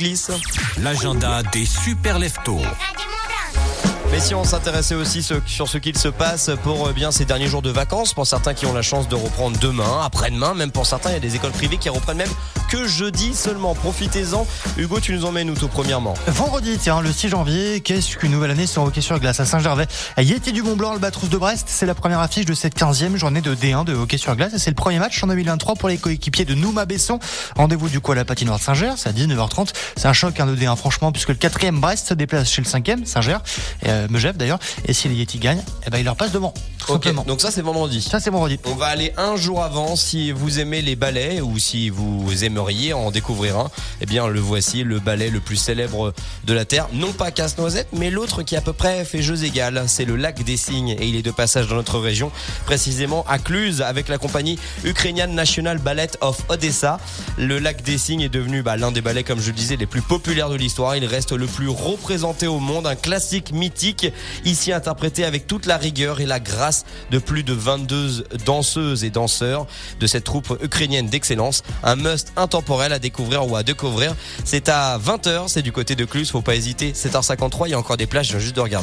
glisse. L'agenda des super leftos. Mais si on s'intéressait aussi sur ce qu'il se passe pour euh, bien ces derniers jours de vacances, pour certains qui ont la chance de reprendre demain, après-demain, même pour certains, il y a des écoles privées qui reprennent même que jeudi seulement. Profitez-en. Hugo, tu nous emmènes où tout premièrement Vendredi, tiens, le 6 janvier, qu'est-ce qu'une nouvelle année sur hockey sur glace à Saint-Gervais Yéti du Mont Blanc, le Batrousse de Brest, c'est la première affiche de cette 15e journée de D1 de hockey sur glace et c'est le premier match en 2023 pour les coéquipiers de Nouma Besson. Rendez-vous du coup à la patinoire de Saint-Ger, c'est à 19h30. C'est un choc un de D1 franchement puisque le 4e Brest se déplace chez le 5e Saint-Ger, euh, Megève d'ailleurs. Et si les Yeti gagnent, eh ben, il leur passe devant. Ok, donc ça c'est vendredi. Ça c'est vendredi. On va aller un jour avant si vous aimez les ballets ou si vous en découvrir un. Eh bien le voici, le ballet le plus célèbre de la Terre. Non pas Casse-Noisette, mais l'autre qui à peu près fait jeux égales. C'est le lac des Cygnes et il est de passage dans notre région, précisément à Cluse avec la compagnie Ukrainian National Ballet of Odessa. Le lac des Cygnes est devenu bah, l'un des ballets, comme je le disais, les plus populaires de l'histoire. Il reste le plus représenté au monde, un classique mythique, ici interprété avec toute la rigueur et la grâce de plus de 22 danseuses et danseurs de cette troupe ukrainienne d'excellence. Un must intemporel à découvrir ou à découvrir. C'est à 20h, c'est du côté de Cluse, faut pas hésiter. 7h53, il y a encore des plages, juste de regarder.